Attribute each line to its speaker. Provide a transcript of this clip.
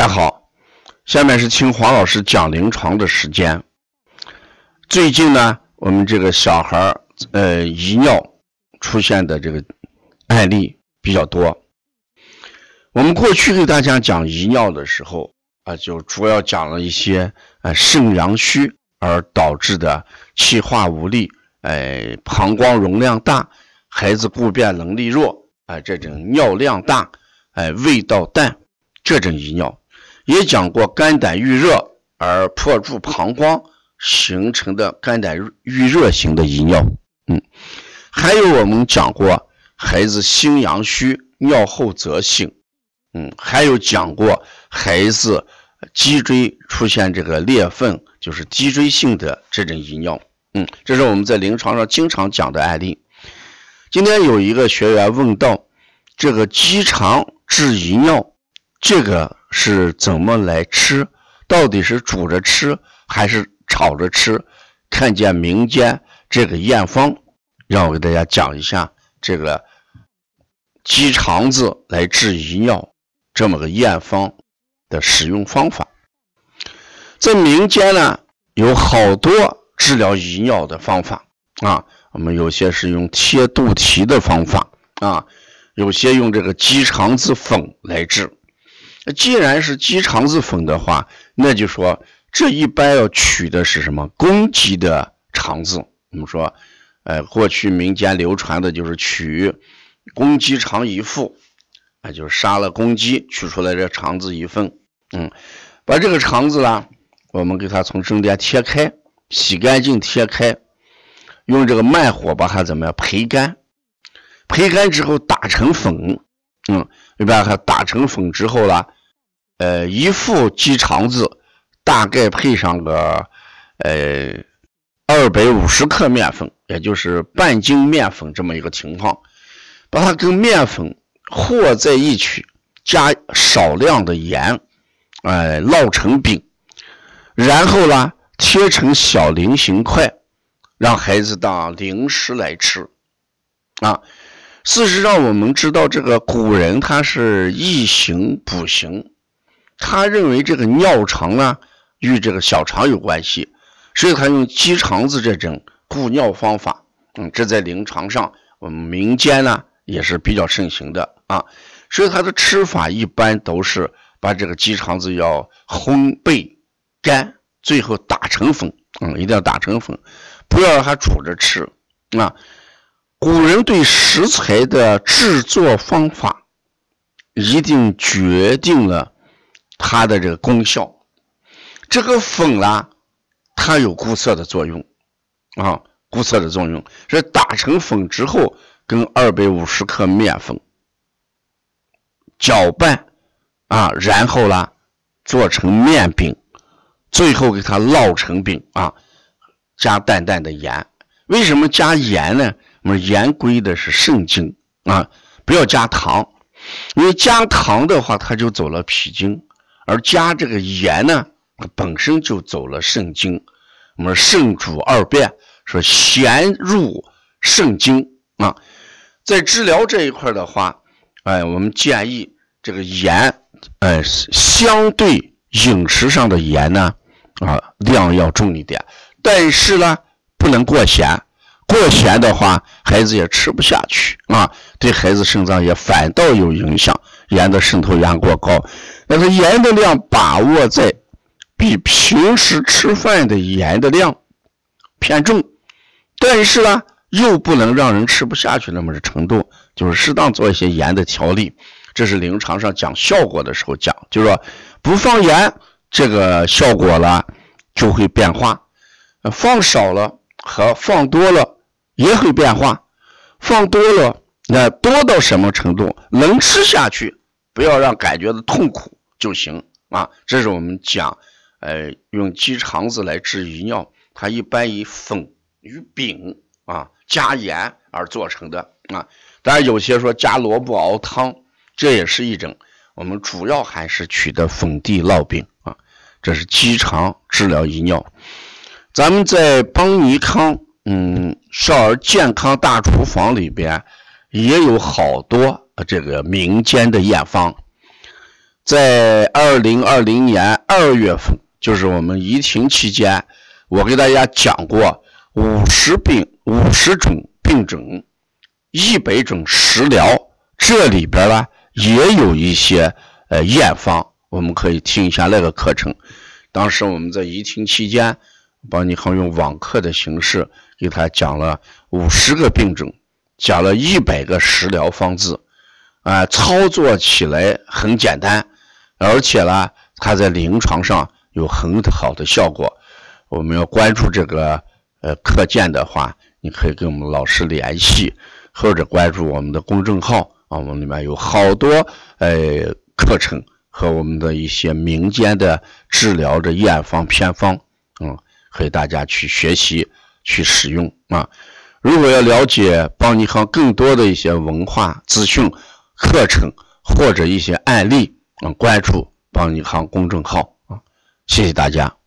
Speaker 1: 大家好，下面是听黄老师讲临床的时间。最近呢，我们这个小孩儿呃遗尿出现的这个案例比较多。我们过去给大家讲遗尿的时候啊，就主要讲了一些呃肾阳虚而导致的气化无力，哎膀胱容量大，孩子固便能力弱，哎这种尿量大，哎味道淡这种遗尿。也讲过肝胆郁热而破住膀胱形成的肝胆郁热型的遗尿，嗯，还有我们讲过孩子心阳虚尿后则醒，嗯，还有讲过孩子脊椎出现这个裂缝，就是脊椎性的这种遗尿，嗯，这是我们在临床上经常讲的案例。今天有一个学员问到，这个鸡肠治遗尿，这个。是怎么来吃？到底是煮着吃还是炒着吃？看见民间这个验方，让我给大家讲一下这个鸡肠子来治遗尿这么个验方的使用方法。在民间呢，有好多治疗遗尿的方法啊。我们有些是用贴肚脐的方法啊，有些用这个鸡肠子粉来治。既然是鸡肠子粉的话，那就说这一般要取的是什么公鸡的肠子？我们说，呃，过去民间流传的就是取公鸡肠一副，啊，就是杀了公鸡，取出来这肠子一份，嗯，把这个肠子呢，我们给它从中间切开，洗干净，切开，用这个慢火把它怎么样焙干？焙干之后打成粉，嗯，你把它打成粉之后呢。呃，一副鸡肠子大概配上个呃二百五十克面粉，也就是半斤面粉这么一个情况，把它跟面粉和在一起，加少量的盐，哎，烙成饼，然后呢切成小菱形块，让孩子当零食来吃。啊，事实上我们知道这个古人他是易行补行。他认为这个尿肠呢与这个小肠有关系，所以他用鸡肠子这种固尿方法。嗯，这在临床上我们民间呢也是比较盛行的啊。所以他的吃法一般都是把这个鸡肠子要烘焙干，最后打成粉。嗯，一定要打成粉，不要让它煮着吃。啊，古人对食材的制作方法一定决定了。它的这个功效，这个粉啦，它有固色的作用啊，固色的作用是打成粉之后，跟二百五十克面粉搅拌啊，然后啦做成面饼，最后给它烙成饼啊，加淡淡的盐。为什么加盐呢？我们盐归的是肾经啊，不要加糖，因为加糖的话，它就走了脾经。而加这个盐呢，本身就走了肾经。我们肾主二便，说咸入肾经啊。在治疗这一块的话，哎，我们建议这个盐，哎，相对饮食上的盐呢，啊，量要重一点。但是呢，不能过咸，过咸的话，孩子也吃不下去啊，对孩子肾脏也反倒有影响。盐的渗透压过高，但是盐的量把握在比平时吃饭的盐的量偏重，但是呢又不能让人吃不下去那么的程度，就是适当做一些盐的调理。这是临床上讲效果的时候讲，就是说不放盐，这个效果呢就会变化；放少了和放多了也会变化，放多了那多到什么程度能吃下去？不要让感觉的痛苦就行啊！这是我们讲，呃，用鸡肠子来治遗尿，它一般以粉与饼啊加盐而做成的啊。当然有些说加萝卜熬汤，这也是一种。我们主要还是取的粉地烙饼啊。这是鸡肠治疗遗尿。咱们在邦尼康嗯少儿健康大厨房里边也有好多。这个民间的验方，在二零二零年二月份，就是我们疫情期间，我给大家讲过五十病五十种病症，一百种食疗，这里边呢也有一些呃验方，我们可以听一下那个课程。当时我们在疫情期间，帮你好用网课的形式给他讲了五十个病症，讲了一百个食疗方子，啊，操作起来很简单，而且呢，它在临床上有很好的效果。我们要关注这个呃课件的话，你可以跟我们老师联系，或者关注我们的公众号啊，我们里面有好多呃课程。和我们的一些民间的治疗的验方偏方，嗯，可以大家去学习去使用啊。如果要了解邦尼康更多的一些文化资讯、课程或者一些案例，嗯，关注邦尼康公众号啊。谢谢大家。